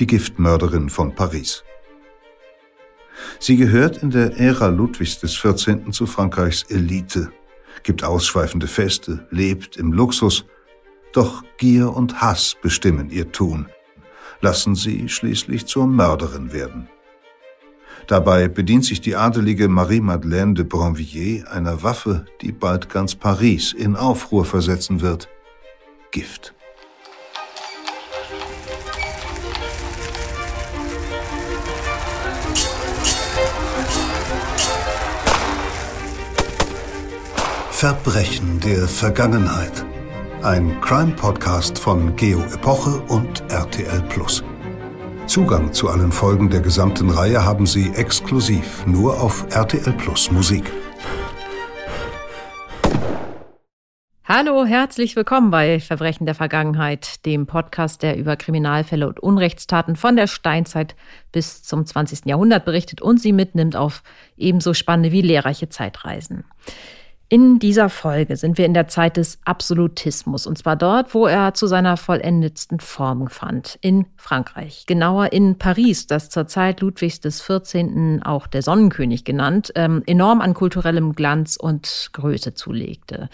die Giftmörderin von Paris. Sie gehört in der Ära Ludwigs XIV. zu Frankreichs Elite, gibt ausschweifende Feste, lebt im Luxus, doch Gier und Hass bestimmen ihr Tun, lassen sie schließlich zur Mörderin werden. Dabei bedient sich die adelige Marie-Madeleine de Bronvilliers einer Waffe, die bald ganz Paris in Aufruhr versetzen wird. Gift. Verbrechen der Vergangenheit. Ein Crime-Podcast von Geo Epoche und RTL Plus. Zugang zu allen Folgen der gesamten Reihe haben Sie exklusiv nur auf RTL Plus Musik. Hallo, herzlich willkommen bei Verbrechen der Vergangenheit, dem Podcast, der über Kriminalfälle und Unrechtstaten von der Steinzeit bis zum 20. Jahrhundert berichtet und sie mitnimmt auf ebenso spannende wie lehrreiche Zeitreisen. In dieser Folge sind wir in der Zeit des Absolutismus, und zwar dort, wo er zu seiner vollendetsten Form fand, in Frankreich. Genauer in Paris, das zur Zeit Ludwigs des 14. auch der Sonnenkönig genannt, ähm, enorm an kulturellem Glanz und Größe zulegte.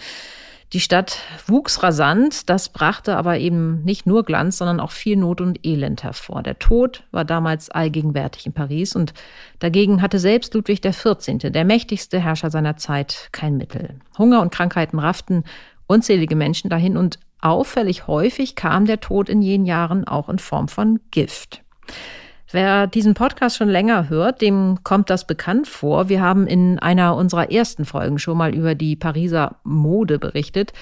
Die Stadt wuchs rasant, das brachte aber eben nicht nur Glanz, sondern auch viel Not und Elend hervor. Der Tod war damals allgegenwärtig in Paris und dagegen hatte selbst Ludwig XIV., der mächtigste Herrscher seiner Zeit, kein Mittel. Hunger und Krankheiten rafften unzählige Menschen dahin und auffällig häufig kam der Tod in jenen Jahren auch in Form von Gift. Wer diesen Podcast schon länger hört, dem kommt das bekannt vor. Wir haben in einer unserer ersten Folgen schon mal über die Pariser Mode berichtet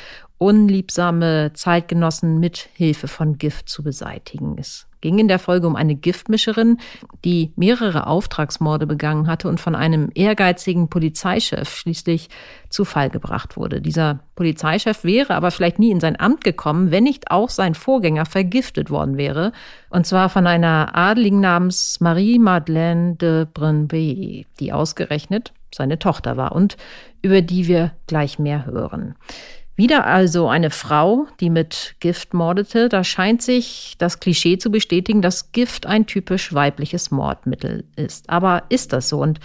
unliebsame Zeitgenossen mit Hilfe von Gift zu beseitigen. Es ging in der Folge um eine Giftmischerin, die mehrere Auftragsmorde begangen hatte und von einem ehrgeizigen Polizeichef schließlich zu Fall gebracht wurde. Dieser Polizeichef wäre aber vielleicht nie in sein Amt gekommen, wenn nicht auch sein Vorgänger vergiftet worden wäre, und zwar von einer Adligen namens Marie-Madeleine de Brinvilliers, die ausgerechnet seine Tochter war und über die wir gleich mehr hören. Wieder also eine Frau, die mit Gift mordete. Da scheint sich das Klischee zu bestätigen, dass Gift ein typisch weibliches Mordmittel ist. Aber ist das so? Und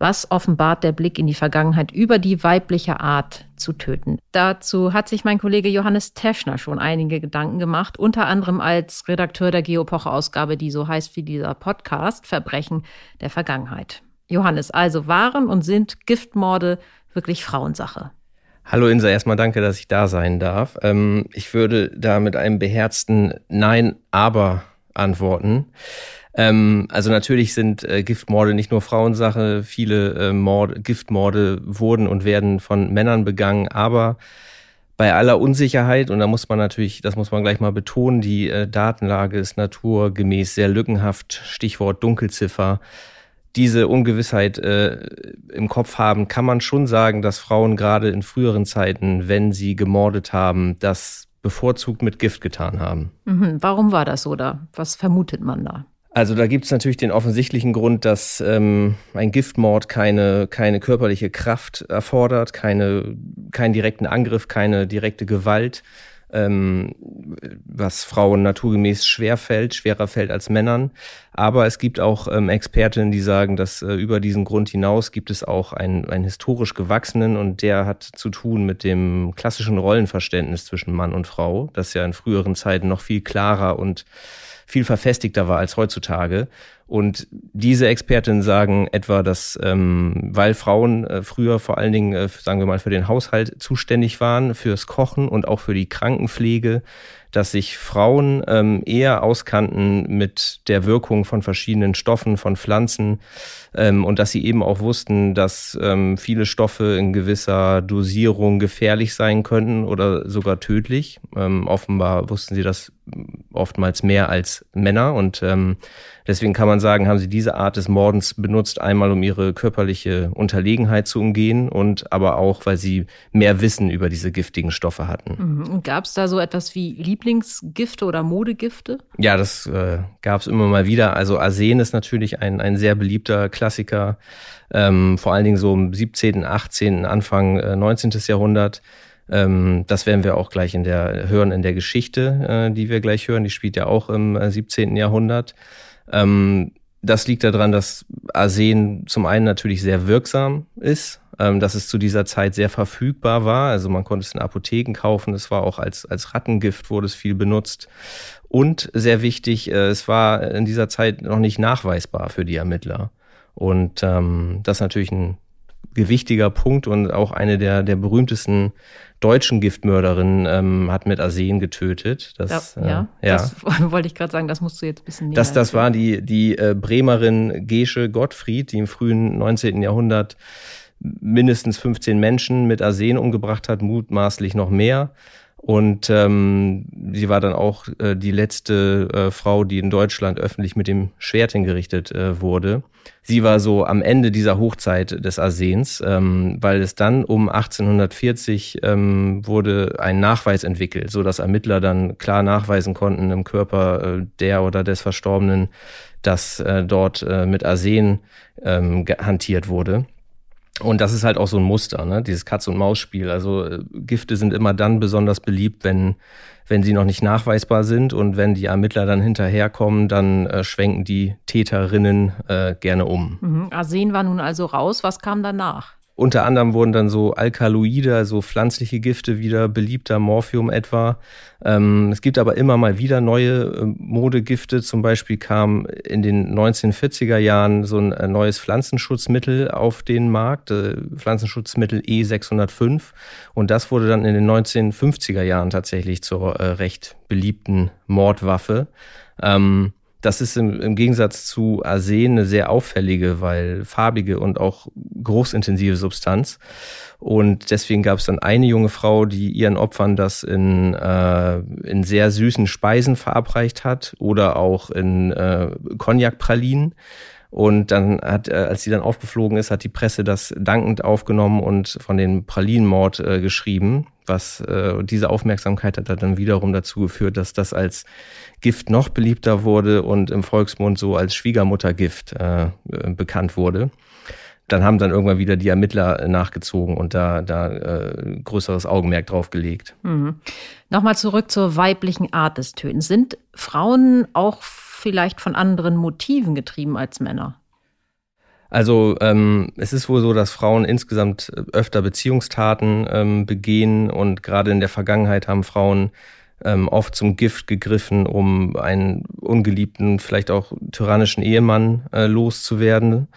was offenbart der Blick in die Vergangenheit über die weibliche Art zu töten? Dazu hat sich mein Kollege Johannes Teschner schon einige Gedanken gemacht, unter anderem als Redakteur der Geopoche-Ausgabe, die so heißt wie dieser Podcast, Verbrechen der Vergangenheit. Johannes, also waren und sind Giftmorde wirklich Frauensache? Hallo Insa, erstmal danke, dass ich da sein darf. Ähm, ich würde da mit einem beherzten Nein, aber antworten. Ähm, also natürlich sind äh, Giftmorde nicht nur Frauensache. Viele äh, Morde, Giftmorde wurden und werden von Männern begangen, aber bei aller Unsicherheit, und da muss man natürlich, das muss man gleich mal betonen, die äh, Datenlage ist naturgemäß sehr lückenhaft, Stichwort Dunkelziffer diese Ungewissheit äh, im Kopf haben, kann man schon sagen, dass Frauen gerade in früheren Zeiten, wenn sie gemordet haben, das bevorzugt mit Gift getan haben. Mhm. Warum war das so da? Was vermutet man da? Also da gibt es natürlich den offensichtlichen Grund, dass ähm, ein Giftmord keine, keine körperliche Kraft erfordert, keine, keinen direkten Angriff, keine direkte Gewalt ähm, was Frauen naturgemäß schwer fällt, schwerer fällt als Männern. Aber es gibt auch ähm, Expertinnen, die sagen, dass äh, über diesen Grund hinaus gibt es auch einen, einen historisch gewachsenen und der hat zu tun mit dem klassischen Rollenverständnis zwischen Mann und Frau, das ja in früheren Zeiten noch viel klarer und viel verfestigter war als heutzutage. Und diese Expertinnen sagen etwa, dass ähm, weil Frauen äh, früher vor allen Dingen, äh, sagen wir mal, für den Haushalt zuständig waren, fürs Kochen und auch für die Krankenpflege, dass sich Frauen ähm, eher auskannten mit der Wirkung von verschiedenen Stoffen, von Pflanzen ähm, und dass sie eben auch wussten, dass ähm, viele Stoffe in gewisser Dosierung gefährlich sein könnten oder sogar tödlich. Ähm, offenbar wussten sie das oftmals mehr als Männer und ähm, deswegen kann man sagen, haben sie diese Art des Mordens benutzt, einmal um ihre körperliche Unterlegenheit zu umgehen und aber auch, weil sie mehr Wissen über diese giftigen Stoffe hatten. Mhm. Gab es da so etwas wie Lieblingsgifte oder Modegifte? Ja, das äh, gab es immer mal wieder. Also Arsen ist natürlich ein, ein sehr beliebter Klassiker, ähm, vor allen Dingen so im 17., 18., Anfang äh, 19. Jahrhundert. Ähm, das werden wir auch gleich in der hören in der Geschichte, äh, die wir gleich hören. Die spielt ja auch im äh, 17. Jahrhundert. Ähm, das liegt daran, dass Arsen zum einen natürlich sehr wirksam ist, ähm, dass es zu dieser Zeit sehr verfügbar war. Also man konnte es in Apotheken kaufen. Es war auch als, als Rattengift wurde es viel benutzt. Und sehr wichtig, äh, es war in dieser Zeit noch nicht nachweisbar für die Ermittler. Und ähm, das ist natürlich ein gewichtiger Punkt und auch eine der, der berühmtesten deutschen Giftmörderinnen ähm, hat mit Arsen getötet. Das, ja, äh, ja, ja. das wollte ich gerade sagen, das musst du jetzt ein bisschen näher Das, das war die, die äh, Bremerin Gesche Gottfried, die im frühen 19. Jahrhundert mindestens 15 Menschen mit Arsen umgebracht hat, mutmaßlich noch mehr. Und ähm, sie war dann auch äh, die letzte äh, Frau, die in Deutschland öffentlich mit dem Schwert hingerichtet äh, wurde. Sie war so am Ende dieser Hochzeit des Arsens, ähm, weil es dann um 1840 ähm, wurde ein Nachweis entwickelt, so dass Ermittler dann klar nachweisen konnten im Körper äh, der oder des Verstorbenen, dass äh, dort äh, mit Arsen ähm, hantiert wurde. Und das ist halt auch so ein Muster, ne? dieses Katz-und-Maus-Spiel. Also äh, Gifte sind immer dann besonders beliebt, wenn, wenn sie noch nicht nachweisbar sind und wenn die Ermittler dann hinterherkommen, dann äh, schwenken die Täterinnen äh, gerne um. Mhm. Arsen war nun also raus. Was kam danach? Unter anderem wurden dann so Alkaloide, also pflanzliche Gifte wieder beliebter, Morphium etwa. Ähm, es gibt aber immer mal wieder neue äh, Modegifte. Zum Beispiel kam in den 1940er Jahren so ein äh, neues Pflanzenschutzmittel auf den Markt, äh, Pflanzenschutzmittel E605. Und das wurde dann in den 1950er Jahren tatsächlich zur äh, recht beliebten Mordwaffe. Ähm, das ist im, im Gegensatz zu Arsen eine sehr auffällige, weil farbige und auch großintensive Substanz. Und deswegen gab es dann eine junge Frau, die ihren Opfern das in, äh, in sehr süßen Speisen verabreicht hat oder auch in äh, Cognac-Pralinen. Und dann hat, äh, als sie dann aufgeflogen ist, hat die Presse das dankend aufgenommen und von dem Pralinenmord äh, geschrieben. Was äh, diese Aufmerksamkeit hat dann wiederum dazu geführt, dass das als Gift noch beliebter wurde und im Volksmund so als Schwiegermuttergift äh, äh, bekannt wurde. Dann haben dann irgendwann wieder die Ermittler nachgezogen und da, da äh, größeres Augenmerk drauf gelegt. Mhm. Nochmal zurück zur weiblichen Art des Tötens. Sind Frauen auch vielleicht von anderen Motiven getrieben als Männer? Also ähm, es ist wohl so, dass Frauen insgesamt öfter Beziehungstaten ähm, begehen und gerade in der Vergangenheit haben Frauen ähm, oft zum Gift gegriffen, um einen ungeliebten, vielleicht auch tyrannischen Ehemann äh, loszuwerden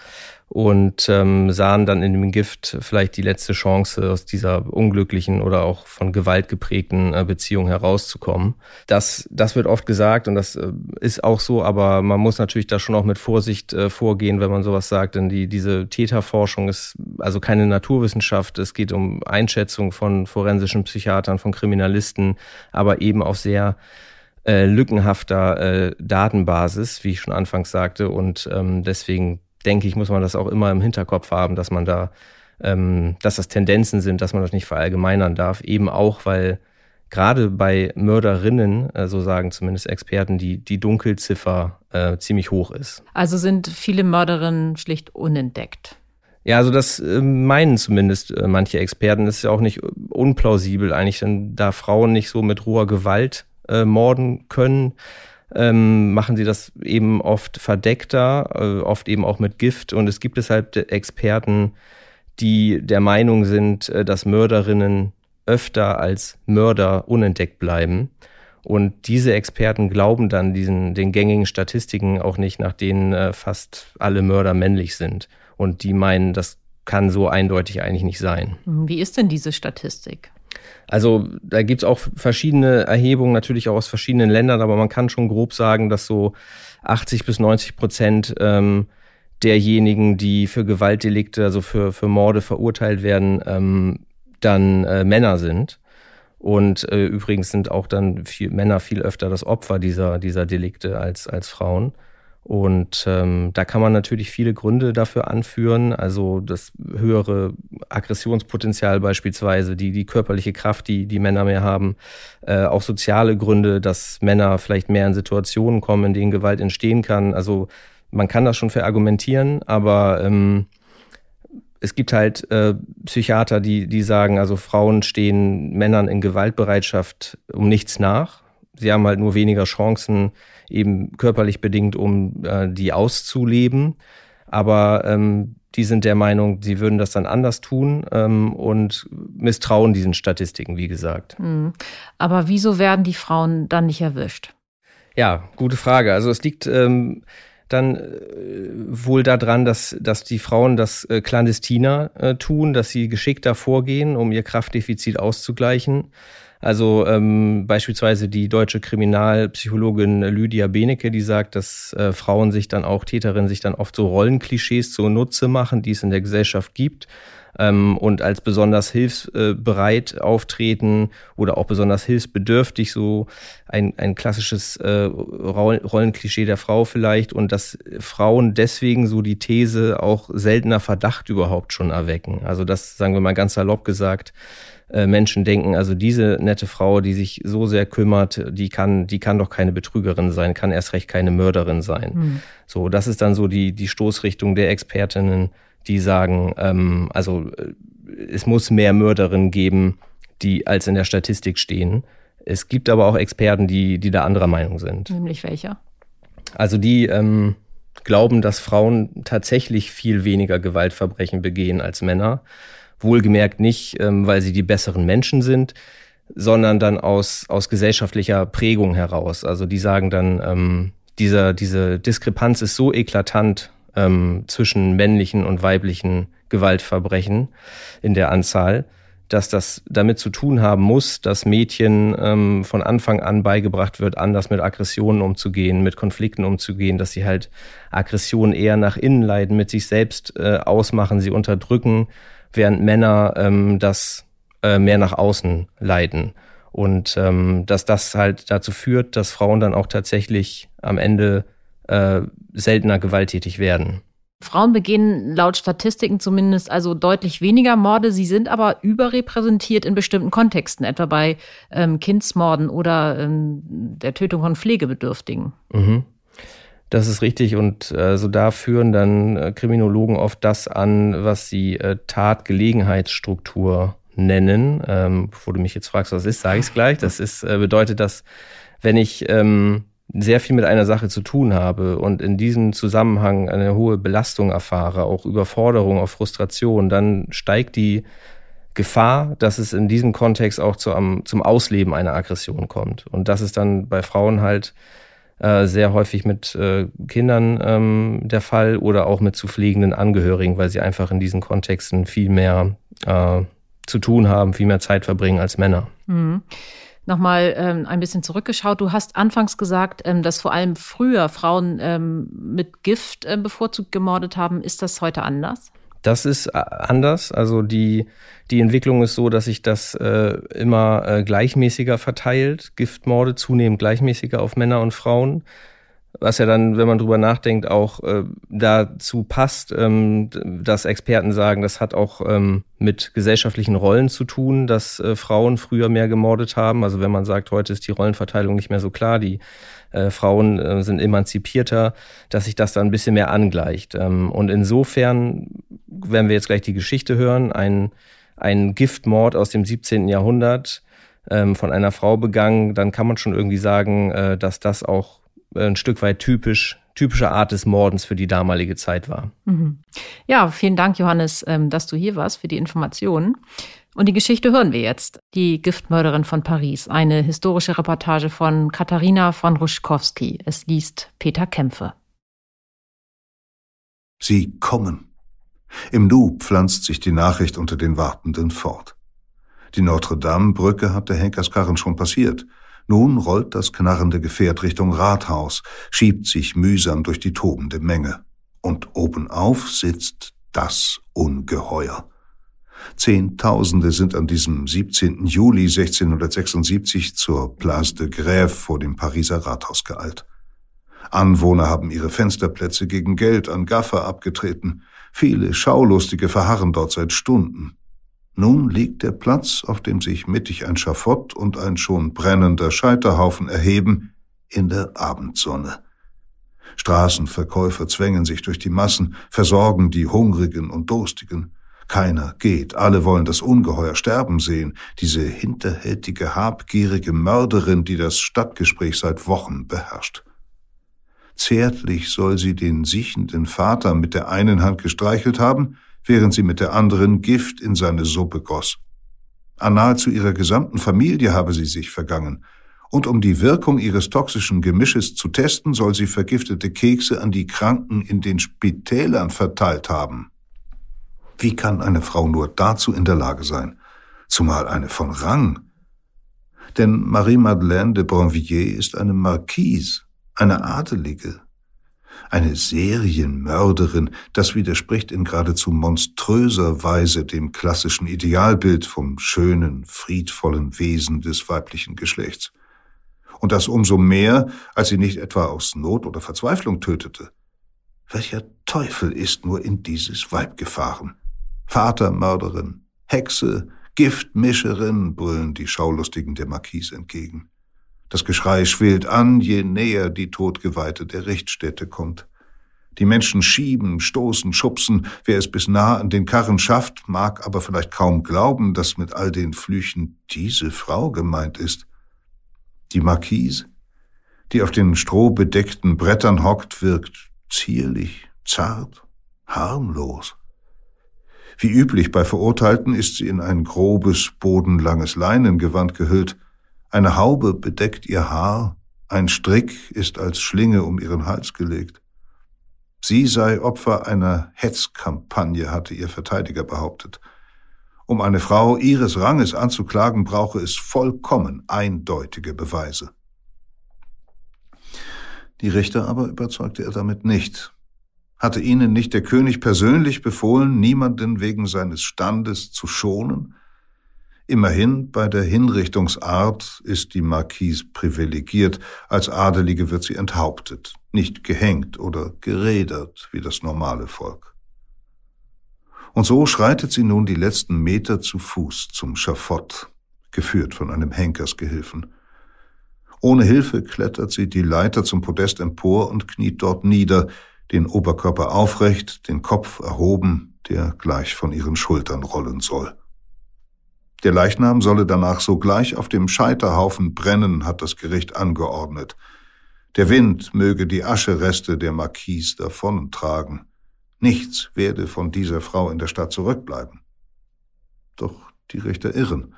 und ähm, sahen dann in dem Gift vielleicht die letzte Chance, aus dieser unglücklichen oder auch von Gewalt geprägten äh, Beziehung herauszukommen. Das, das wird oft gesagt und das äh, ist auch so, aber man muss natürlich da schon auch mit Vorsicht äh, vorgehen, wenn man sowas sagt, denn die, diese Täterforschung ist also keine Naturwissenschaft. Es geht um Einschätzung von forensischen Psychiatern, von Kriminalisten, aber eben auch sehr äh, lückenhafter äh, Datenbasis, wie ich schon anfangs sagte. Und ähm, deswegen denke ich, muss man das auch immer im Hinterkopf haben, dass man da, ähm, dass das Tendenzen sind, dass man das nicht verallgemeinern darf. Eben auch, weil gerade bei Mörderinnen, äh, so sagen zumindest Experten, die, die Dunkelziffer äh, ziemlich hoch ist. Also sind viele Mörderinnen schlicht unentdeckt. Ja, also das äh, meinen zumindest äh, manche Experten. Das ist ja auch nicht unplausibel eigentlich, denn da Frauen nicht so mit roher Gewalt äh, morden können, ähm, machen sie das eben oft verdeckter, äh, oft eben auch mit Gift. Und es gibt deshalb Experten, die der Meinung sind, äh, dass Mörderinnen öfter als Mörder unentdeckt bleiben. Und diese Experten glauben dann diesen, den gängigen Statistiken auch nicht, nach denen äh, fast alle Mörder männlich sind. Und die meinen, das kann so eindeutig eigentlich nicht sein. Wie ist denn diese Statistik? Also da gibt's auch verschiedene Erhebungen, natürlich auch aus verschiedenen Ländern, aber man kann schon grob sagen, dass so 80 bis 90 Prozent ähm, derjenigen, die für Gewaltdelikte, also für, für Morde verurteilt werden, ähm, dann äh, Männer sind. Und äh, übrigens sind auch dann viel, Männer viel öfter das Opfer dieser, dieser Delikte als, als Frauen. Und ähm, da kann man natürlich viele Gründe dafür anführen, also das höhere Aggressionspotenzial beispielsweise, die, die körperliche Kraft, die die Männer mehr haben, äh, auch soziale Gründe, dass Männer vielleicht mehr in Situationen kommen, in denen Gewalt entstehen kann. Also man kann das schon verargumentieren, aber ähm, es gibt halt äh, Psychiater, die, die sagen, also Frauen stehen Männern in Gewaltbereitschaft um nichts nach. Sie haben halt nur weniger Chancen, eben körperlich bedingt, um äh, die auszuleben. Aber ähm, die sind der Meinung, sie würden das dann anders tun ähm, und misstrauen diesen Statistiken, wie gesagt. Hm. Aber wieso werden die Frauen dann nicht erwischt? Ja, gute Frage. Also es liegt ähm, dann äh, wohl daran, dass, dass die Frauen das äh, clandestiner äh, tun, dass sie geschickter vorgehen, um ihr Kraftdefizit auszugleichen. Also ähm, beispielsweise die deutsche Kriminalpsychologin Lydia Benecke, die sagt, dass äh, Frauen sich dann auch, Täterinnen sich dann oft so Rollenklischees zunutze machen, die es in der Gesellschaft gibt ähm, und als besonders hilfsbereit auftreten oder auch besonders hilfsbedürftig, so ein, ein klassisches äh, Rollenklischee der Frau vielleicht und dass Frauen deswegen so die These auch seltener Verdacht überhaupt schon erwecken. Also das sagen wir mal ganz salopp gesagt, äh, Menschen denken, also diese nette Frau, die sich so sehr kümmert, die kann, die kann doch keine Betrügerin sein, kann erst recht keine Mörderin sein. Mhm. So, das ist dann so die, die Stoßrichtung der Expertinnen, die sagen, ähm, also äh, es muss mehr Mörderinnen geben, die als in der Statistik stehen. Es gibt aber auch Experten, die, die da anderer Meinung sind. Nämlich welcher? Also die ähm, glauben, dass Frauen tatsächlich viel weniger Gewaltverbrechen begehen als Männer. Wohlgemerkt nicht, ähm, weil sie die besseren Menschen sind, sondern dann aus, aus gesellschaftlicher Prägung heraus. Also die sagen dann, ähm, dieser, diese Diskrepanz ist so eklatant ähm, zwischen männlichen und weiblichen Gewaltverbrechen in der Anzahl, dass das damit zu tun haben muss, dass Mädchen ähm, von Anfang an beigebracht wird, anders mit Aggressionen umzugehen, mit Konflikten umzugehen, dass sie halt Aggressionen eher nach innen leiden, mit sich selbst äh, ausmachen, sie unterdrücken während Männer ähm, das äh, mehr nach außen leiten. Und ähm, dass das halt dazu führt, dass Frauen dann auch tatsächlich am Ende äh, seltener gewalttätig werden. Frauen begehen laut Statistiken zumindest also deutlich weniger Morde. Sie sind aber überrepräsentiert in bestimmten Kontexten, etwa bei ähm, Kindsmorden oder ähm, der Tötung von Pflegebedürftigen. Mhm. Das ist richtig und äh, so da führen dann äh, Kriminologen oft das an, was sie äh, Tatgelegenheitsstruktur nennen. Ähm, bevor du mich jetzt fragst, was ist, sage ich es gleich. Das ist, äh, bedeutet, dass wenn ich ähm, sehr viel mit einer Sache zu tun habe und in diesem Zusammenhang eine hohe Belastung erfahre, auch Überforderung, auch Frustration, dann steigt die Gefahr, dass es in diesem Kontext auch zu, um, zum Ausleben einer Aggression kommt. Und das ist dann bei Frauen halt äh, sehr häufig mit äh, Kindern ähm, der Fall oder auch mit zu pflegenden Angehörigen, weil sie einfach in diesen Kontexten viel mehr äh, zu tun haben, viel mehr Zeit verbringen als Männer. Mhm. Nochmal ähm, ein bisschen zurückgeschaut. Du hast anfangs gesagt, ähm, dass vor allem früher Frauen ähm, mit Gift äh, bevorzugt gemordet haben. Ist das heute anders? Das ist äh, anders. Also die, die Entwicklung ist so, dass sich das äh, immer äh, gleichmäßiger verteilt. Giftmorde zunehmend gleichmäßiger auf Männer und Frauen. Was ja dann, wenn man drüber nachdenkt, auch äh, dazu passt, ähm, dass Experten sagen, das hat auch ähm, mit gesellschaftlichen Rollen zu tun, dass äh, Frauen früher mehr gemordet haben. Also wenn man sagt, heute ist die Rollenverteilung nicht mehr so klar, die äh, Frauen äh, sind emanzipierter, dass sich das dann ein bisschen mehr angleicht. Ähm, und insofern, wenn wir jetzt gleich die Geschichte hören, ein, ein Giftmord aus dem 17. Jahrhundert ähm, von einer Frau begangen, dann kann man schon irgendwie sagen, äh, dass das auch ein Stück weit typisch typische Art des Mordens für die damalige Zeit war. Mhm. Ja, vielen Dank, Johannes, ähm, dass du hier warst für die Informationen. Und die Geschichte hören wir jetzt. Die Giftmörderin von Paris. Eine historische Reportage von Katharina von Ruschkowski. Es liest Peter Kämpfe. Sie kommen. Im Nu pflanzt sich die Nachricht unter den Wartenden fort. Die Notre-Dame-Brücke hat der Henkerskarren schon passiert. Nun rollt das knarrende Gefährt Richtung Rathaus, schiebt sich mühsam durch die tobende Menge. Und obenauf sitzt das Ungeheuer. Zehntausende sind an diesem 17. Juli 1676 zur Place de Grève vor dem Pariser Rathaus geeilt. Anwohner haben ihre Fensterplätze gegen Geld an Gaffer abgetreten. Viele Schaulustige verharren dort seit Stunden. Nun liegt der Platz, auf dem sich mittig ein Schafott und ein schon brennender Scheiterhaufen erheben, in der Abendsonne. Straßenverkäufer zwängen sich durch die Massen, versorgen die Hungrigen und Durstigen. Keiner geht, alle wollen das Ungeheuer sterben sehen, diese hinterhältige, habgierige Mörderin, die das Stadtgespräch seit Wochen beherrscht. Zärtlich soll sie den siechenden Vater mit der einen Hand gestreichelt haben, während sie mit der anderen Gift in seine Suppe goss. An nahezu ihrer gesamten Familie habe sie sich vergangen, und um die Wirkung ihres toxischen Gemisches zu testen, soll sie vergiftete Kekse an die Kranken in den Spitälern verteilt haben. Wie kann eine Frau nur dazu in der Lage sein? Zumal eine von Rang. Denn Marie-Madeleine de Bronvilliers ist eine Marquise, eine Adelige, eine Serienmörderin, das widerspricht in geradezu monströser Weise dem klassischen Idealbild vom schönen, friedvollen Wesen des weiblichen Geschlechts. Und das umso mehr, als sie nicht etwa aus Not oder Verzweiflung tötete. Welcher Teufel ist nur in dieses Weib gefahren? Vatermörderin, Hexe, Giftmischerin, brüllen die Schaulustigen der Marquise entgegen. Das Geschrei schwillt an, je näher die Todgeweihte der Richtstätte kommt. Die Menschen schieben, stoßen, schubsen. Wer es bis nah an den Karren schafft, mag aber vielleicht kaum glauben, dass mit all den Flüchen diese Frau gemeint ist. Die Marquise, die auf den strohbedeckten Brettern hockt, wirkt zierlich, zart, harmlos. Wie üblich bei Verurteilten ist sie in ein grobes, bodenlanges Leinengewand gehüllt, eine Haube bedeckt ihr Haar, ein Strick ist als Schlinge um ihren Hals gelegt. Sie sei Opfer einer Hetzkampagne, hatte ihr Verteidiger behauptet. Um eine Frau ihres Ranges anzuklagen, brauche es vollkommen eindeutige Beweise. Die Richter aber überzeugte er damit nicht. Hatte ihnen nicht der König persönlich befohlen, niemanden wegen seines Standes zu schonen? Immerhin bei der Hinrichtungsart ist die Marquise privilegiert, als Adelige wird sie enthauptet, nicht gehängt oder gerädert wie das normale Volk. Und so schreitet sie nun die letzten Meter zu Fuß zum Schafott, geführt von einem Henkersgehilfen. Ohne Hilfe klettert sie die Leiter zum Podest empor und kniet dort nieder, den Oberkörper aufrecht, den Kopf erhoben, der gleich von ihren Schultern rollen soll. Der Leichnam solle danach sogleich auf dem Scheiterhaufen brennen, hat das Gericht angeordnet. Der Wind möge die Aschereste der Marquise davontragen. Nichts werde von dieser Frau in der Stadt zurückbleiben. Doch die Richter irren.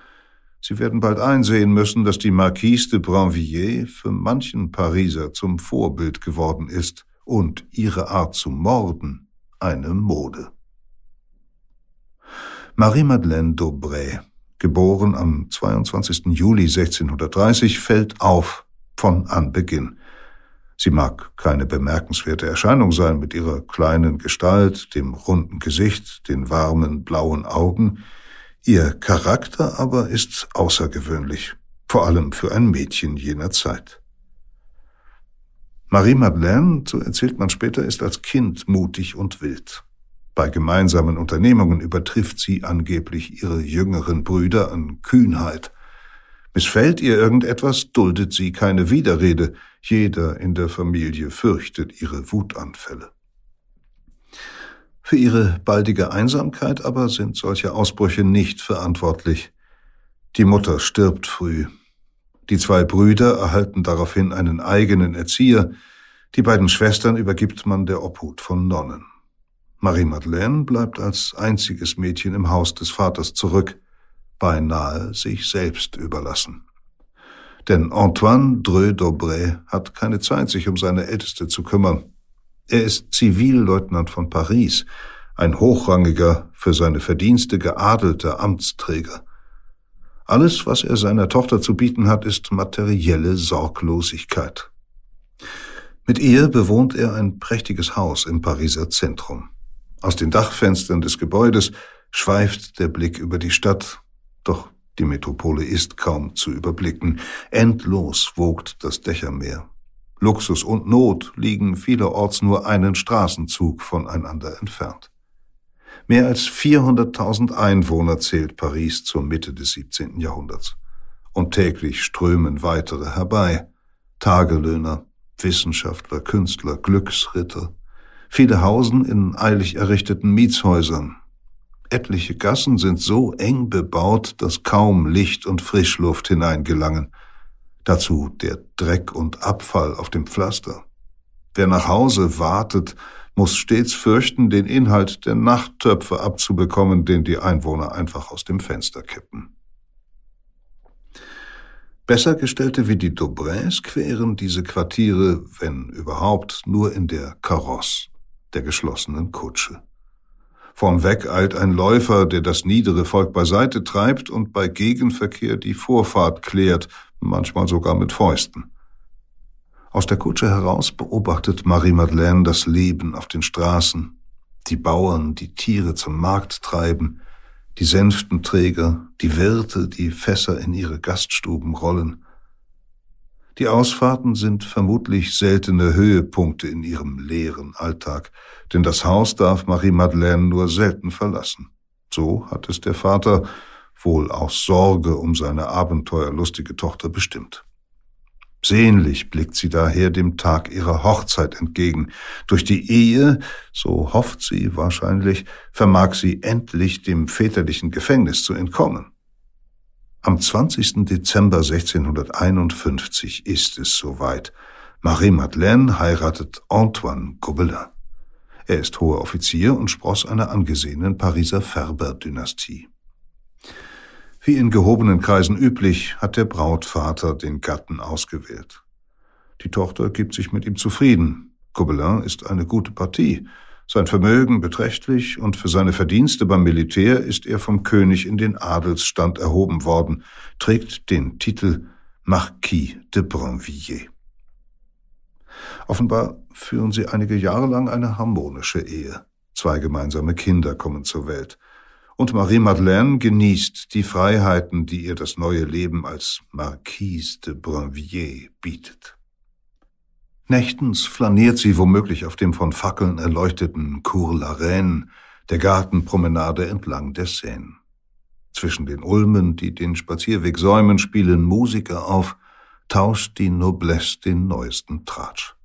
Sie werden bald einsehen müssen, dass die Marquise de Brinvilliers für manchen Pariser zum Vorbild geworden ist und ihre Art zu morden eine Mode. Marie-Madeleine d'Aubray geboren am 22. Juli 1630, fällt auf von Anbeginn. Sie mag keine bemerkenswerte Erscheinung sein mit ihrer kleinen Gestalt, dem runden Gesicht, den warmen blauen Augen. Ihr Charakter aber ist außergewöhnlich, vor allem für ein Mädchen jener Zeit. Marie Madeleine, so erzählt man später, ist als Kind mutig und wild. Bei gemeinsamen Unternehmungen übertrifft sie angeblich ihre jüngeren Brüder an Kühnheit. Missfällt ihr irgendetwas, duldet sie keine Widerrede. Jeder in der Familie fürchtet ihre Wutanfälle. Für ihre baldige Einsamkeit aber sind solche Ausbrüche nicht verantwortlich. Die Mutter stirbt früh. Die zwei Brüder erhalten daraufhin einen eigenen Erzieher. Die beiden Schwestern übergibt man der Obhut von Nonnen. Marie-Madeleine bleibt als einziges Mädchen im Haus des Vaters zurück, beinahe sich selbst überlassen. Denn Antoine Dreux d'Aubray hat keine Zeit, sich um seine Älteste zu kümmern. Er ist Zivilleutnant von Paris, ein hochrangiger, für seine Verdienste geadelter Amtsträger. Alles, was er seiner Tochter zu bieten hat, ist materielle Sorglosigkeit. Mit ihr bewohnt er ein prächtiges Haus im Pariser Zentrum. Aus den Dachfenstern des Gebäudes schweift der Blick über die Stadt, doch die Metropole ist kaum zu überblicken. Endlos wogt das Dächermeer. Luxus und Not liegen vielerorts nur einen Straßenzug voneinander entfernt. Mehr als 400.000 Einwohner zählt Paris zur Mitte des 17. Jahrhunderts. Und täglich strömen weitere herbei. Tagelöhner, Wissenschaftler, Künstler, Glücksritter, Viele hausen in eilig errichteten Mietshäusern. Etliche Gassen sind so eng bebaut, dass kaum Licht und Frischluft hineingelangen. Dazu der Dreck und Abfall auf dem Pflaster. Wer nach Hause wartet, muss stets fürchten, den Inhalt der Nachttöpfe abzubekommen, den die Einwohner einfach aus dem Fenster kippen. Besser gestellte wie die Dobrins queren diese Quartiere, wenn überhaupt, nur in der Karosse, der geschlossenen Kutsche. Vorn Weg eilt ein Läufer, der das niedere Volk beiseite treibt und bei Gegenverkehr die Vorfahrt klärt, manchmal sogar mit Fäusten. Aus der Kutsche heraus beobachtet Marie-Madeleine das Leben auf den Straßen, die Bauern, die Tiere zum Markt treiben, die Sänftenträger, die Wirte, die Fässer in ihre Gaststuben rollen. Die Ausfahrten sind vermutlich seltene Höhepunkte in ihrem leeren Alltag, denn das Haus darf Marie-Madeleine nur selten verlassen. So hat es der Vater wohl aus Sorge um seine abenteuerlustige Tochter bestimmt. Sehnlich blickt sie daher dem Tag ihrer Hochzeit entgegen. Durch die Ehe, so hofft sie wahrscheinlich, vermag sie endlich dem väterlichen Gefängnis zu entkommen. Am 20. Dezember 1651 ist es soweit. Marie-Madeleine heiratet Antoine Gobelin. Er ist hoher Offizier und Spross einer angesehenen Pariser Färber-Dynastie. Wie in gehobenen Kreisen üblich, hat der Brautvater den Gatten ausgewählt. Die Tochter gibt sich mit ihm zufrieden. Gobelin ist eine gute Partie, sein Vermögen beträchtlich und für seine Verdienste beim Militär ist er vom König in den Adelsstand erhoben worden, trägt den Titel Marquis de Brinvilliers. Offenbar führen sie einige Jahre lang eine harmonische Ehe. Zwei gemeinsame Kinder kommen zur Welt und Marie-Madeleine genießt die Freiheiten, die ihr das neue Leben als Marquise de Brinvilliers bietet. Nächtens flaniert sie womöglich auf dem von Fackeln erleuchteten Cour la Reine, der Gartenpromenade entlang der Seine. Zwischen den Ulmen, die den Spazierweg säumen, spielen Musiker auf, tauscht die Noblesse den neuesten Tratsch.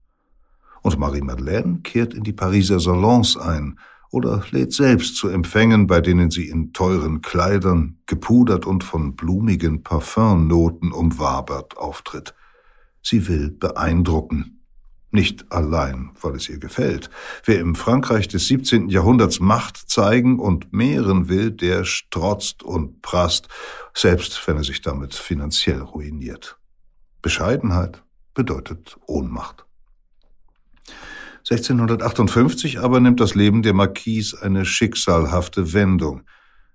Und Marie-Madeleine kehrt in die Pariser Salons ein, oder lädt selbst zu Empfängen, bei denen sie in teuren Kleidern, gepudert und von blumigen Parfumnoten umwabert auftritt. Sie will beeindrucken. Nicht allein, weil es ihr gefällt. Wer im Frankreich des 17. Jahrhunderts Macht zeigen und mehren will, der strotzt und prasst, selbst wenn er sich damit finanziell ruiniert. Bescheidenheit bedeutet Ohnmacht. 1658 aber nimmt das Leben der Marquise eine schicksalhafte Wendung.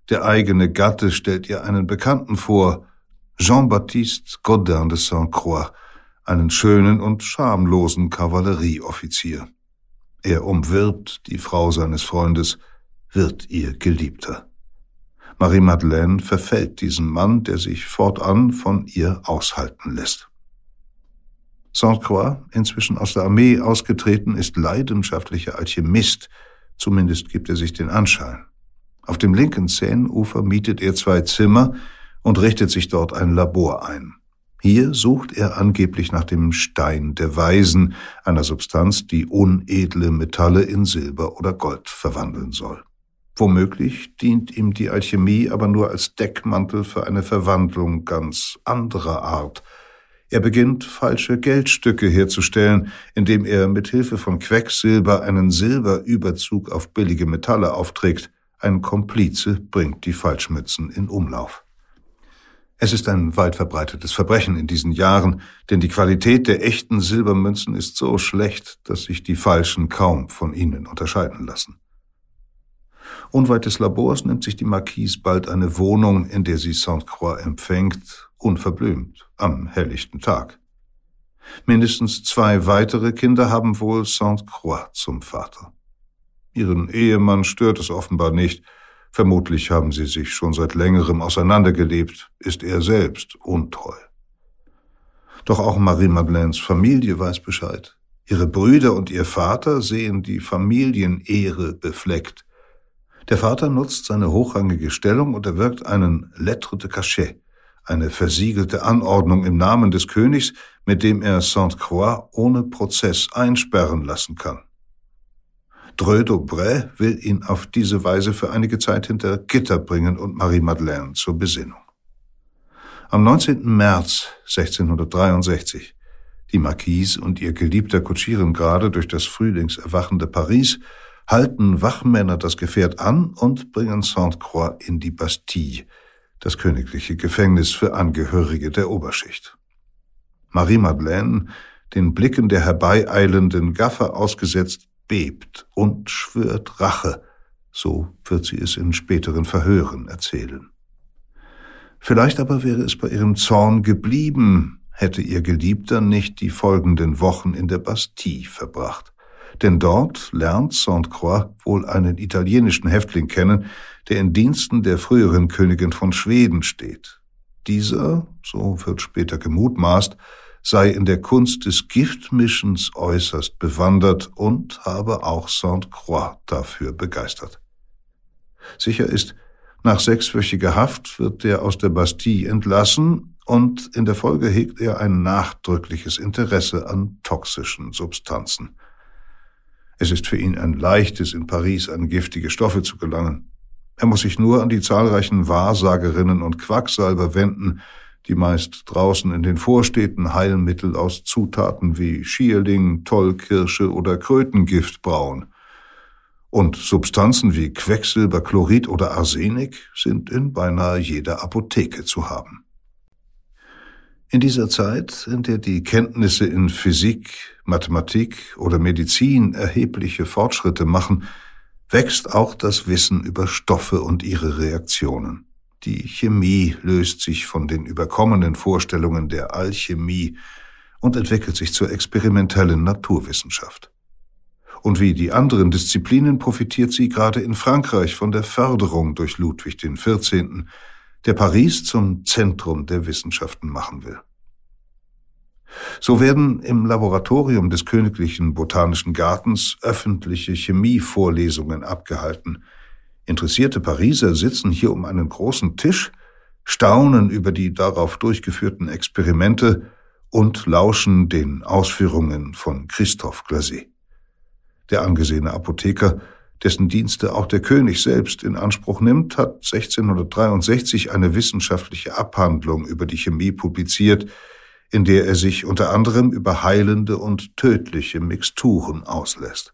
Der eigene Gatte stellt ihr einen Bekannten vor, Jean-Baptiste Godin de Saint-Croix, einen schönen und schamlosen Kavallerieoffizier. Er umwirbt die Frau seines Freundes, wird ihr Geliebter. Marie-Madeleine verfällt diesem Mann, der sich fortan von ihr aushalten lässt. Sainte-Croix, inzwischen aus der Armee ausgetreten, ist leidenschaftlicher Alchemist, zumindest gibt er sich den Anschein. Auf dem linken Seineufer mietet er zwei Zimmer und richtet sich dort ein Labor ein. Hier sucht er angeblich nach dem Stein der Weisen, einer Substanz, die unedle Metalle in Silber oder Gold verwandeln soll. Womöglich dient ihm die Alchemie aber nur als Deckmantel für eine Verwandlung ganz anderer Art – er beginnt, falsche Geldstücke herzustellen, indem er mit Hilfe von Quecksilber einen Silberüberzug auf billige Metalle aufträgt. Ein Komplize bringt die Falschmützen in Umlauf. Es ist ein weit verbreitetes Verbrechen in diesen Jahren, denn die Qualität der echten Silbermünzen ist so schlecht, dass sich die falschen kaum von ihnen unterscheiden lassen. Unweit des Labors nimmt sich die Marquise bald eine Wohnung, in der sie Sainte-Croix empfängt unverblümt am helllichten Tag. Mindestens zwei weitere Kinder haben wohl Sainte-Croix zum Vater. Ihren Ehemann stört es offenbar nicht. Vermutlich haben sie sich schon seit längerem auseinandergelebt, ist er selbst untreu. Doch auch Marie-Madeleines Familie weiß Bescheid. Ihre Brüder und ihr Vater sehen die Familienehre befleckt. Der Vater nutzt seine hochrangige Stellung und erwirkt einen Lettre de Cachet, eine versiegelte Anordnung im Namen des Königs, mit dem er Sainte-Croix ohne Prozess einsperren lassen kann. Dreux d'Aubray will ihn auf diese Weise für einige Zeit hinter Gitter bringen und Marie-Madeleine zur Besinnung. Am 19. März 1663, die Marquise und ihr Geliebter kutschieren gerade durch das frühlingserwachende Paris, halten Wachmänner das Gefährt an und bringen Sainte-Croix in die Bastille, das königliche Gefängnis für Angehörige der Oberschicht. Marie-Madeleine, den Blicken der herbeieilenden Gaffer ausgesetzt, bebt und schwört Rache, so wird sie es in späteren Verhören erzählen. Vielleicht aber wäre es bei ihrem Zorn geblieben, hätte ihr Geliebter nicht die folgenden Wochen in der Bastille verbracht. Denn dort lernt Sainte-Croix wohl einen italienischen Häftling kennen, der in Diensten der früheren Königin von Schweden steht. Dieser, so wird später gemutmaßt, sei in der Kunst des Giftmischens äußerst bewandert und habe auch Sainte-Croix dafür begeistert. Sicher ist, nach sechswöchiger Haft wird er aus der Bastille entlassen und in der Folge hegt er ein nachdrückliches Interesse an toxischen Substanzen. Es ist für ihn ein leichtes, in Paris an giftige Stoffe zu gelangen. Er muss sich nur an die zahlreichen Wahrsagerinnen und Quacksalber wenden, die meist draußen in den Vorstädten Heilmittel aus Zutaten wie Schierling, Tollkirsche oder Krötengift brauen. Und Substanzen wie Quecksilber, Chlorid oder Arsenik sind in beinahe jeder Apotheke zu haben. In dieser Zeit, in der die Kenntnisse in Physik, Mathematik oder Medizin erhebliche Fortschritte machen, wächst auch das Wissen über Stoffe und ihre Reaktionen. Die Chemie löst sich von den überkommenen Vorstellungen der Alchemie und entwickelt sich zur experimentellen Naturwissenschaft. Und wie die anderen Disziplinen profitiert sie gerade in Frankreich von der Förderung durch Ludwig XIV., der Paris zum Zentrum der Wissenschaften machen will. So werden im Laboratorium des Königlichen Botanischen Gartens öffentliche Chemievorlesungen abgehalten, Interessierte Pariser sitzen hier um einen großen Tisch, staunen über die darauf durchgeführten Experimente und lauschen den Ausführungen von Christophe Glaset. Der angesehene Apotheker, dessen Dienste auch der König selbst in Anspruch nimmt, hat 1663 eine wissenschaftliche Abhandlung über die Chemie publiziert, in der er sich unter anderem über heilende und tödliche Mixturen auslässt.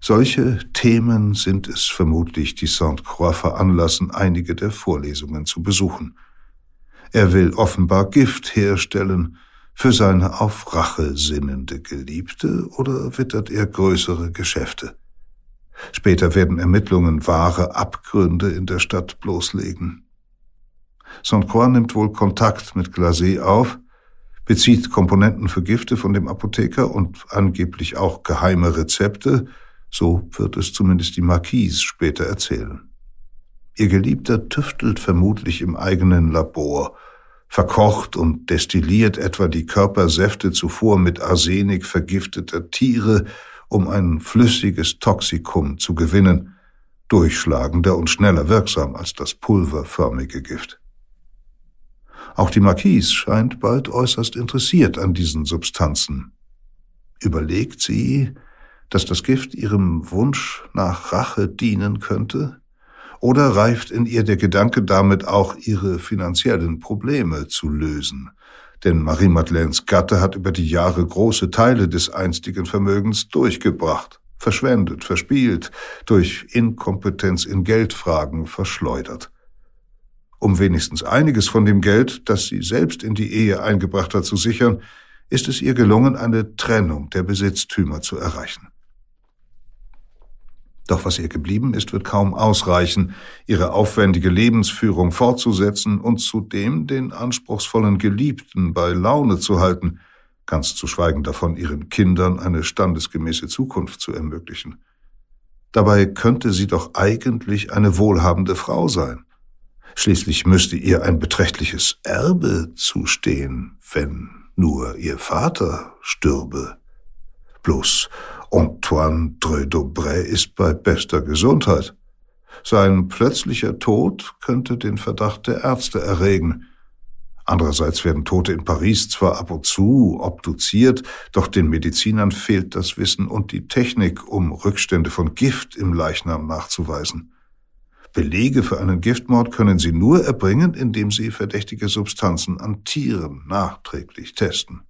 Solche Themen sind es vermutlich, die Sainte-Croix veranlassen, einige der Vorlesungen zu besuchen. Er will offenbar Gift herstellen für seine auf Rache sinnende Geliebte oder wittert er größere Geschäfte? Später werden Ermittlungen wahre Abgründe in der Stadt bloßlegen. Sainte-Croix nimmt wohl Kontakt mit Glaset auf, bezieht Komponenten für Gifte von dem Apotheker und angeblich auch geheime Rezepte, so wird es zumindest die Marquise später erzählen. Ihr Geliebter tüftelt vermutlich im eigenen Labor, verkocht und destilliert etwa die Körpersäfte zuvor mit Arsenik vergifteter Tiere, um ein flüssiges Toxikum zu gewinnen, durchschlagender und schneller wirksam als das pulverförmige Gift. Auch die Marquise scheint bald äußerst interessiert an diesen Substanzen. Überlegt sie, dass das Gift ihrem Wunsch nach Rache dienen könnte? Oder reift in ihr der Gedanke damit auch ihre finanziellen Probleme zu lösen? Denn Marie-Madeleines Gatte hat über die Jahre große Teile des einstigen Vermögens durchgebracht, verschwendet, verspielt, durch Inkompetenz in Geldfragen verschleudert. Um wenigstens einiges von dem Geld, das sie selbst in die Ehe eingebracht hat, zu sichern, ist es ihr gelungen, eine Trennung der Besitztümer zu erreichen. Doch was ihr geblieben ist, wird kaum ausreichen, ihre aufwendige Lebensführung fortzusetzen und zudem den anspruchsvollen Geliebten bei Laune zu halten, ganz zu schweigen davon, ihren Kindern eine standesgemäße Zukunft zu ermöglichen. Dabei könnte sie doch eigentlich eine wohlhabende Frau sein. Schließlich müsste ihr ein beträchtliches Erbe zustehen, wenn nur ihr Vater stürbe. Bloß Antoine Dreux ist bei bester Gesundheit. Sein plötzlicher Tod könnte den Verdacht der Ärzte erregen. Andererseits werden Tote in Paris zwar ab und zu obduziert, doch den Medizinern fehlt das Wissen und die Technik, um Rückstände von Gift im Leichnam nachzuweisen. Belege für einen Giftmord können sie nur erbringen, indem sie verdächtige Substanzen an Tieren nachträglich testen.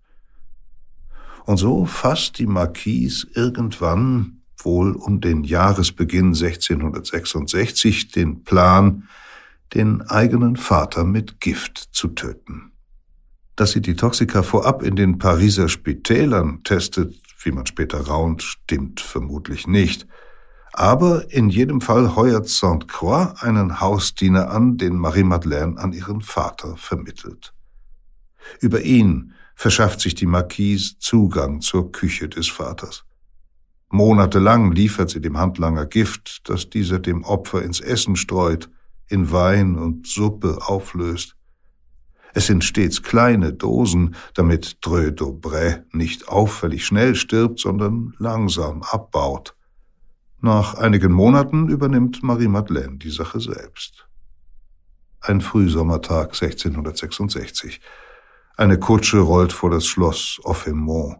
Und so fasst die Marquise irgendwann, wohl um den Jahresbeginn 1666, den Plan, den eigenen Vater mit Gift zu töten. Dass sie die Toxika vorab in den Pariser Spitälern testet, wie man später raunt, stimmt vermutlich nicht. Aber in jedem Fall heuert Sainte-Croix einen Hausdiener an, den Marie-Madeleine an ihren Vater vermittelt. Über ihn verschafft sich die Marquise Zugang zur Küche des Vaters. Monatelang liefert sie dem Handlanger Gift, das dieser dem Opfer ins Essen streut, in Wein und Suppe auflöst. Es sind stets kleine Dosen, damit Dreux d'Aubray nicht auffällig schnell stirbt, sondern langsam abbaut. Nach einigen Monaten übernimmt Marie-Madeleine die Sache selbst. Ein Frühsommertag 1666. Eine Kutsche rollt vor das Schloss Offemont,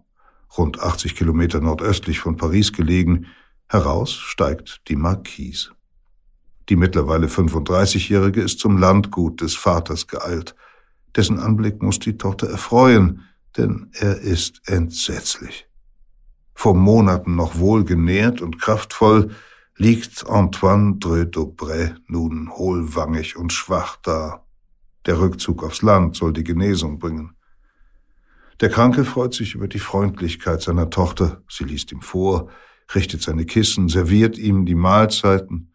rund 80 Kilometer nordöstlich von Paris gelegen. Heraus steigt die Marquise. Die mittlerweile 35-Jährige ist zum Landgut des Vaters geeilt. Dessen Anblick muss die Tochter erfreuen, denn er ist entsetzlich. Vor Monaten noch wohlgenährt und kraftvoll, liegt Antoine Dreux d'Aubray nun hohlwangig und schwach da. Der Rückzug aufs Land soll die Genesung bringen. Der Kranke freut sich über die Freundlichkeit seiner Tochter. Sie liest ihm vor, richtet seine Kissen, serviert ihm die Mahlzeiten.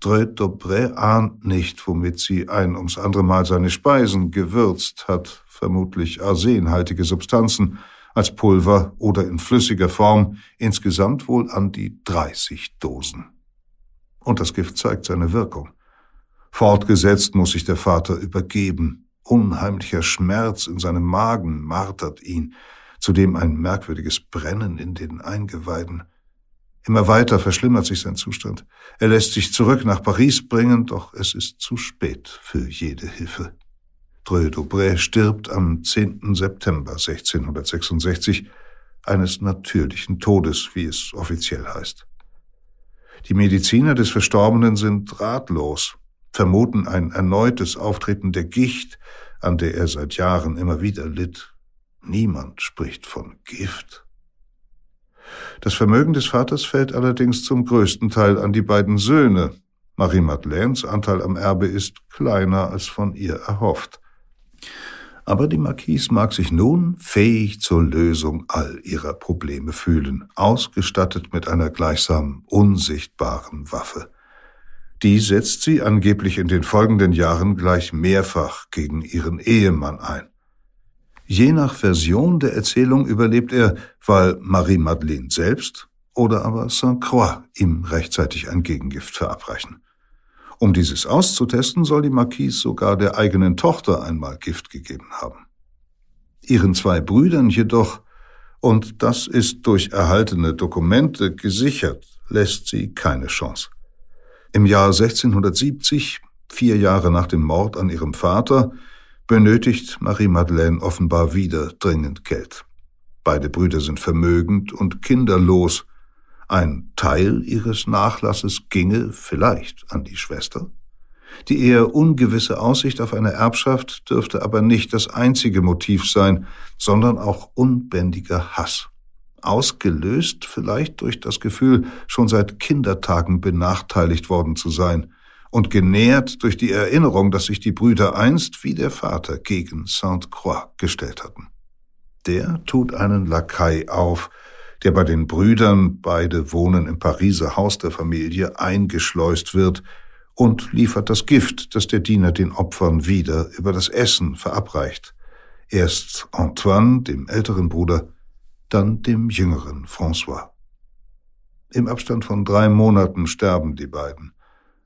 Dreux d'Aubray ahnt nicht, womit sie ein ums andere Mal seine Speisen gewürzt hat, vermutlich arsenhaltige Substanzen, als Pulver oder in flüssiger Form, insgesamt wohl an die 30 Dosen. Und das Gift zeigt seine Wirkung. Fortgesetzt muss sich der Vater übergeben. Unheimlicher Schmerz in seinem Magen martert ihn, zudem ein merkwürdiges Brennen in den Eingeweiden. Immer weiter verschlimmert sich sein Zustand. Er lässt sich zurück nach Paris bringen, doch es ist zu spät für jede Hilfe. Dreux d'Aubray stirbt am 10. September 1666 eines natürlichen Todes, wie es offiziell heißt. Die Mediziner des Verstorbenen sind ratlos, vermuten ein erneutes Auftreten der Gicht, an der er seit Jahren immer wieder litt. Niemand spricht von Gift. Das Vermögen des Vaters fällt allerdings zum größten Teil an die beiden Söhne. Marie-Madeleines Anteil am Erbe ist kleiner als von ihr erhofft. Aber die Marquise mag sich nun fähig zur Lösung all ihrer Probleme fühlen, ausgestattet mit einer gleichsam unsichtbaren Waffe. Die setzt sie angeblich in den folgenden Jahren gleich mehrfach gegen ihren Ehemann ein. Je nach Version der Erzählung überlebt er, weil Marie-Madeleine selbst oder aber Saint-Croix ihm rechtzeitig ein Gegengift verabreichen. Um dieses auszutesten, soll die Marquise sogar der eigenen Tochter einmal Gift gegeben haben. Ihren zwei Brüdern jedoch, und das ist durch erhaltene Dokumente gesichert, lässt sie keine Chance. Im Jahr 1670, vier Jahre nach dem Mord an ihrem Vater, benötigt Marie-Madeleine offenbar wieder dringend Geld. Beide Brüder sind vermögend und kinderlos. Ein Teil ihres Nachlasses ginge vielleicht an die Schwester. Die eher ungewisse Aussicht auf eine Erbschaft dürfte aber nicht das einzige Motiv sein, sondern auch unbändiger Hass. Ausgelöst vielleicht durch das Gefühl, schon seit Kindertagen benachteiligt worden zu sein, und genährt durch die Erinnerung, dass sich die Brüder einst wie der Vater gegen Sainte-Croix gestellt hatten. Der tut einen Lakai auf, der bei den Brüdern, beide wohnen im Pariser Haus der Familie, eingeschleust wird und liefert das Gift, das der Diener den Opfern wieder über das Essen verabreicht. Erst Antoine, dem älteren Bruder, dann dem jüngeren François. Im Abstand von drei Monaten sterben die beiden.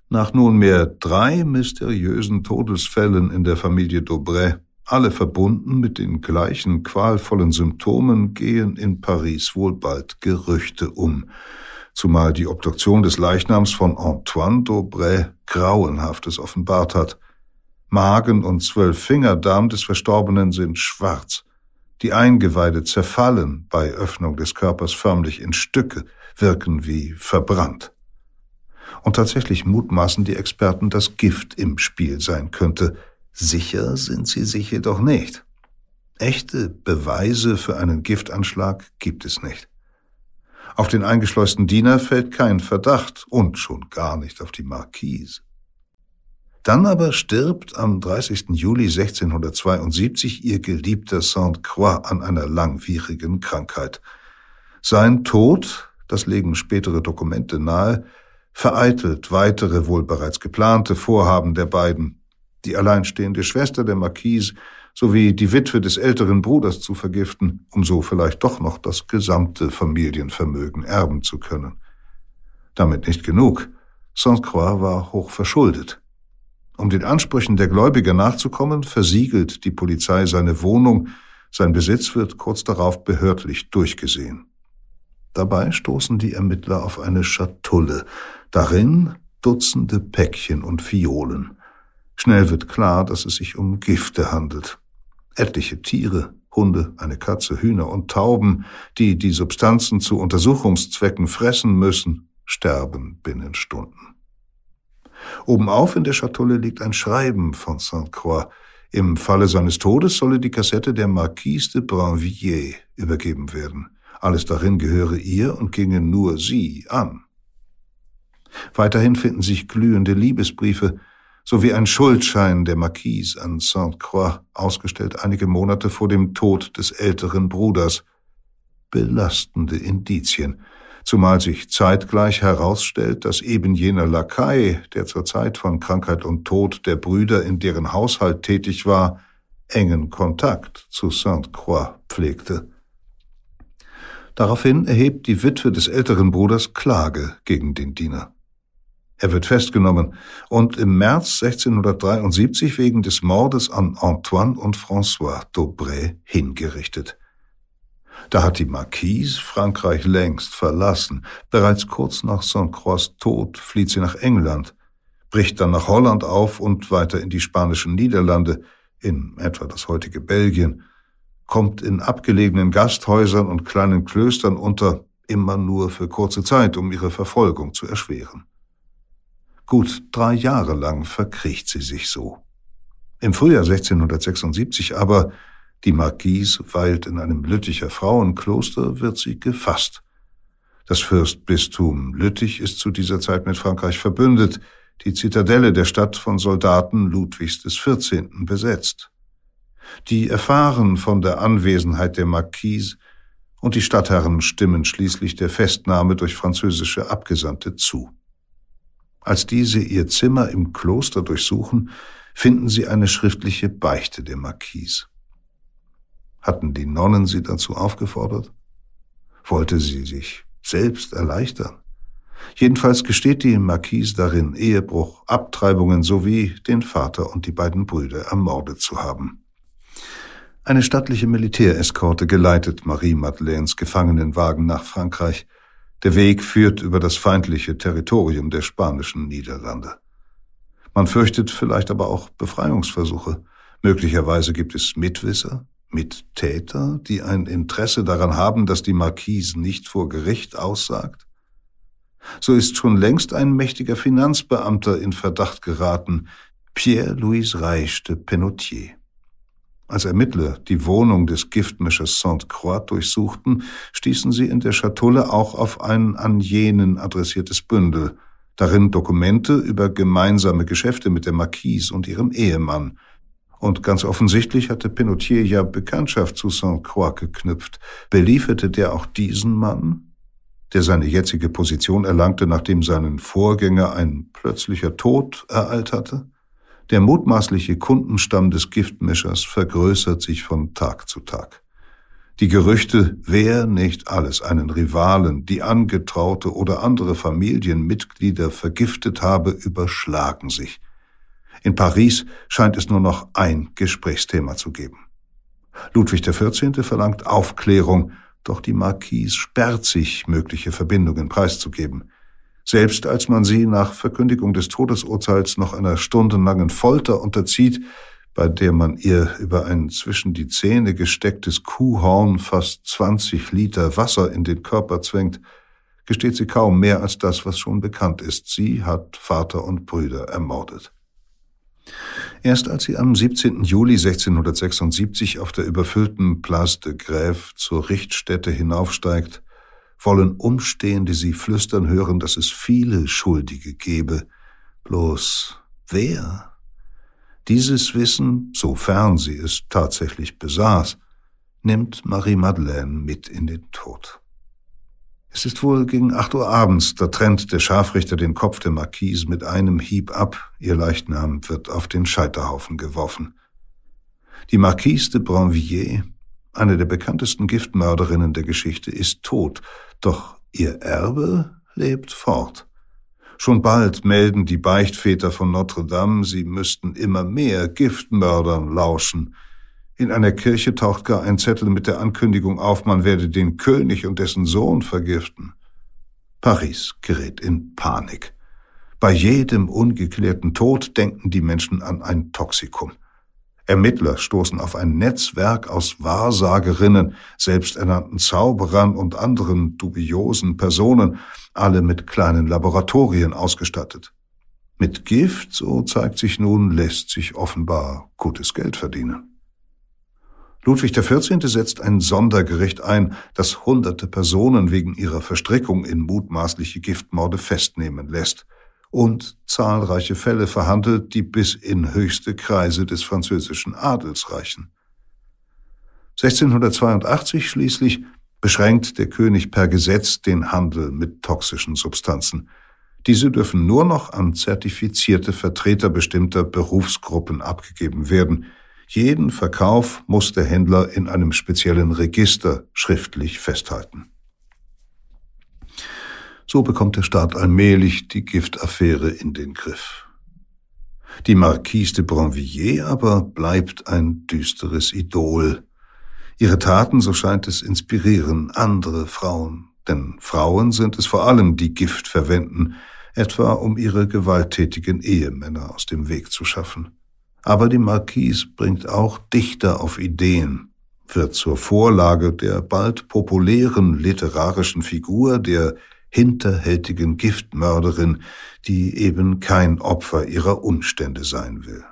Nach nunmehr drei mysteriösen Todesfällen in der Familie Daubray, alle verbunden mit den gleichen qualvollen Symptomen, gehen in Paris wohl bald Gerüchte um, zumal die Obduktion des Leichnams von Antoine Daubray Grauenhaftes offenbart hat. Magen und zwölf Fingerdarm des Verstorbenen sind schwarz. Die Eingeweide zerfallen bei Öffnung des Körpers förmlich in Stücke, wirken wie verbrannt. Und tatsächlich mutmaßen die Experten, dass Gift im Spiel sein könnte. Sicher sind sie sich jedoch nicht. Echte Beweise für einen Giftanschlag gibt es nicht. Auf den eingeschleusten Diener fällt kein Verdacht und schon gar nicht auf die Marquise. Dann aber stirbt am 30. Juli 1672 ihr geliebter Sainte-Croix an einer langwierigen Krankheit. Sein Tod, das legen spätere Dokumente nahe, vereitelt weitere wohl bereits geplante Vorhaben der beiden. Die alleinstehende Schwester der Marquise sowie die Witwe des älteren Bruders zu vergiften, um so vielleicht doch noch das gesamte Familienvermögen erben zu können. Damit nicht genug. Sainte-Croix war hoch verschuldet. Um den Ansprüchen der Gläubiger nachzukommen, versiegelt die Polizei seine Wohnung, sein Besitz wird kurz darauf behördlich durchgesehen. Dabei stoßen die Ermittler auf eine Schatulle, darin Dutzende Päckchen und Fiolen. Schnell wird klar, dass es sich um Gifte handelt. Etliche Tiere, Hunde, eine Katze, Hühner und Tauben, die die Substanzen zu Untersuchungszwecken fressen müssen, sterben binnen Stunden. Obenauf in der Schatulle liegt ein Schreiben von Sainte-Croix. Im Falle seines Todes solle die Kassette der Marquise de Brinvilliers übergeben werden. Alles darin gehöre ihr und ginge nur sie an. Weiterhin finden sich glühende Liebesbriefe sowie ein Schuldschein der Marquise an Sainte-Croix, ausgestellt einige Monate vor dem Tod des älteren Bruders. Belastende Indizien, zumal sich zeitgleich herausstellt, dass eben jener Lakai, der zur Zeit von Krankheit und Tod der Brüder in deren Haushalt tätig war, engen Kontakt zu Sainte-Croix pflegte. Daraufhin erhebt die Witwe des älteren Bruders Klage gegen den Diener. Er wird festgenommen und im März 1673 wegen des Mordes an Antoine und François d'Aubray hingerichtet. Da hat die Marquise Frankreich längst verlassen. Bereits kurz nach Saint-Croix Tod flieht sie nach England, bricht dann nach Holland auf und weiter in die spanischen Niederlande, in etwa das heutige Belgien, kommt in abgelegenen Gasthäusern und kleinen Klöstern unter, immer nur für kurze Zeit, um ihre Verfolgung zu erschweren. Gut drei Jahre lang verkriecht sie sich so. Im Frühjahr 1676 aber die Marquise weilt in einem Lütticher Frauenkloster, wird sie gefasst. Das Fürstbistum Lüttich ist zu dieser Zeit mit Frankreich verbündet, die Zitadelle der Stadt von Soldaten Ludwigs des 14. besetzt. Die erfahren von der Anwesenheit der Marquise und die Stadtherren stimmen schließlich der Festnahme durch französische Abgesandte zu. Als diese ihr Zimmer im Kloster durchsuchen, finden sie eine schriftliche Beichte der Marquise. Hatten die Nonnen sie dazu aufgefordert? Wollte sie sich selbst erleichtern? Jedenfalls gesteht die Marquise darin, Ehebruch, Abtreibungen sowie den Vater und die beiden Brüder ermordet zu haben. Eine stattliche Militäreskorte geleitet Marie Madeleines Gefangenenwagen nach Frankreich. Der Weg führt über das feindliche Territorium der spanischen Niederlande. Man fürchtet vielleicht aber auch Befreiungsversuche. Möglicherweise gibt es Mitwisser, Mittäter, die ein Interesse daran haben, dass die Marquise nicht vor Gericht aussagt? So ist schon längst ein mächtiger Finanzbeamter in Verdacht geraten, Pierre-Louis Reich de Penotier. Als Ermittler die Wohnung des Giftmischers Sainte-Croix durchsuchten, stießen sie in der Schatulle auch auf ein an jenen adressiertes Bündel, darin Dokumente über gemeinsame Geschäfte mit der Marquise und ihrem Ehemann, und ganz offensichtlich hatte Penotier ja Bekanntschaft zu Saint-Croix geknüpft. Belieferte der auch diesen Mann, der seine jetzige Position erlangte, nachdem seinen Vorgänger ein plötzlicher Tod ereilt hatte? Der mutmaßliche Kundenstamm des Giftmischers vergrößert sich von Tag zu Tag. Die Gerüchte, wer nicht alles einen Rivalen, die Angetraute oder andere Familienmitglieder vergiftet habe, überschlagen sich. In Paris scheint es nur noch ein Gesprächsthema zu geben. Ludwig XIV. verlangt Aufklärung, doch die Marquise sperrt sich, mögliche Verbindungen preiszugeben. Selbst als man sie nach Verkündigung des Todesurteils noch einer stundenlangen Folter unterzieht, bei der man ihr über ein zwischen die Zähne gestecktes Kuhhorn fast 20 Liter Wasser in den Körper zwängt, gesteht sie kaum mehr als das, was schon bekannt ist. Sie hat Vater und Brüder ermordet. Erst als sie am 17. Juli 1676 auf der überfüllten Place de Grève zur Richtstätte hinaufsteigt, wollen Umstehende sie flüstern hören, dass es viele Schuldige gebe. Bloß wer? Dieses Wissen, sofern sie es tatsächlich besaß, nimmt Marie-Madeleine mit in den Tod. Es ist wohl gegen acht Uhr abends, da trennt der Scharfrichter den Kopf der Marquise mit einem Hieb ab, ihr Leichnam wird auf den Scheiterhaufen geworfen. Die Marquise de Brinvilliers, eine der bekanntesten Giftmörderinnen der Geschichte, ist tot, doch ihr Erbe lebt fort. Schon bald melden die Beichtväter von Notre Dame, sie müssten immer mehr Giftmördern lauschen. In einer Kirche taucht gar ein Zettel mit der Ankündigung auf, man werde den König und dessen Sohn vergiften. Paris gerät in Panik. Bei jedem ungeklärten Tod denken die Menschen an ein Toxikum. Ermittler stoßen auf ein Netzwerk aus Wahrsagerinnen, selbsternannten Zauberern und anderen dubiosen Personen, alle mit kleinen Laboratorien ausgestattet. Mit Gift, so zeigt sich nun, lässt sich offenbar gutes Geld verdienen. Ludwig XIV. setzt ein Sondergericht ein, das hunderte Personen wegen ihrer Verstrickung in mutmaßliche Giftmorde festnehmen lässt und zahlreiche Fälle verhandelt, die bis in höchste Kreise des französischen Adels reichen. 1682 schließlich beschränkt der König per Gesetz den Handel mit toxischen Substanzen. Diese dürfen nur noch an zertifizierte Vertreter bestimmter Berufsgruppen abgegeben werden. Jeden Verkauf muss der Händler in einem speziellen Register schriftlich festhalten. So bekommt der Staat allmählich die Giftaffäre in den Griff. Die Marquise de Brinvilliers aber bleibt ein düsteres Idol. Ihre Taten, so scheint es, inspirieren andere Frauen, denn Frauen sind es vor allem, die Gift verwenden, etwa um ihre gewalttätigen Ehemänner aus dem Weg zu schaffen. Aber die Marquise bringt auch Dichter auf Ideen, wird zur Vorlage der bald populären literarischen Figur der hinterhältigen Giftmörderin, die eben kein Opfer ihrer Umstände sein will.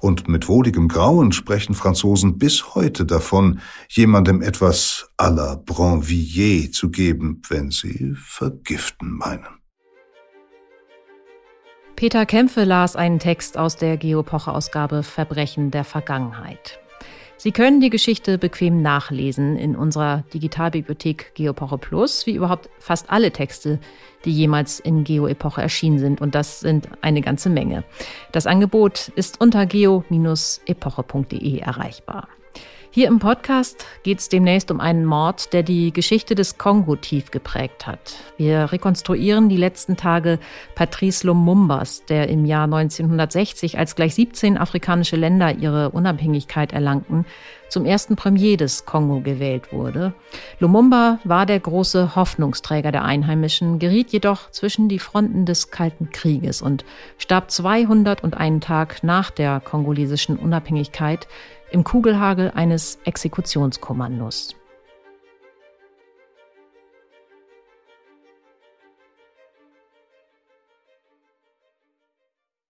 Und mit wohligem Grauen sprechen Franzosen bis heute davon, jemandem etwas à la Bronvilliers zu geben, wenn sie vergiften meinen. Peter Kämpfe las einen Text aus der Geopoche-Ausgabe Verbrechen der Vergangenheit. Sie können die Geschichte bequem nachlesen in unserer Digitalbibliothek Geopoche Plus, wie überhaupt fast alle Texte, die jemals in Geo-Epoche erschienen sind. Und das sind eine ganze Menge. Das Angebot ist unter geo-epoche.de erreichbar. Hier im Podcast geht es demnächst um einen Mord, der die Geschichte des Kongo tief geprägt hat. Wir rekonstruieren die letzten Tage Patrice Lumumbas, der im Jahr 1960, als gleich 17 afrikanische Länder ihre Unabhängigkeit erlangten, zum ersten Premier des Kongo gewählt wurde. Lumumba war der große Hoffnungsträger der Einheimischen, geriet jedoch zwischen die Fronten des Kalten Krieges und starb 201 Tag nach der kongolesischen Unabhängigkeit im Kugelhagel eines Exekutionskommandos.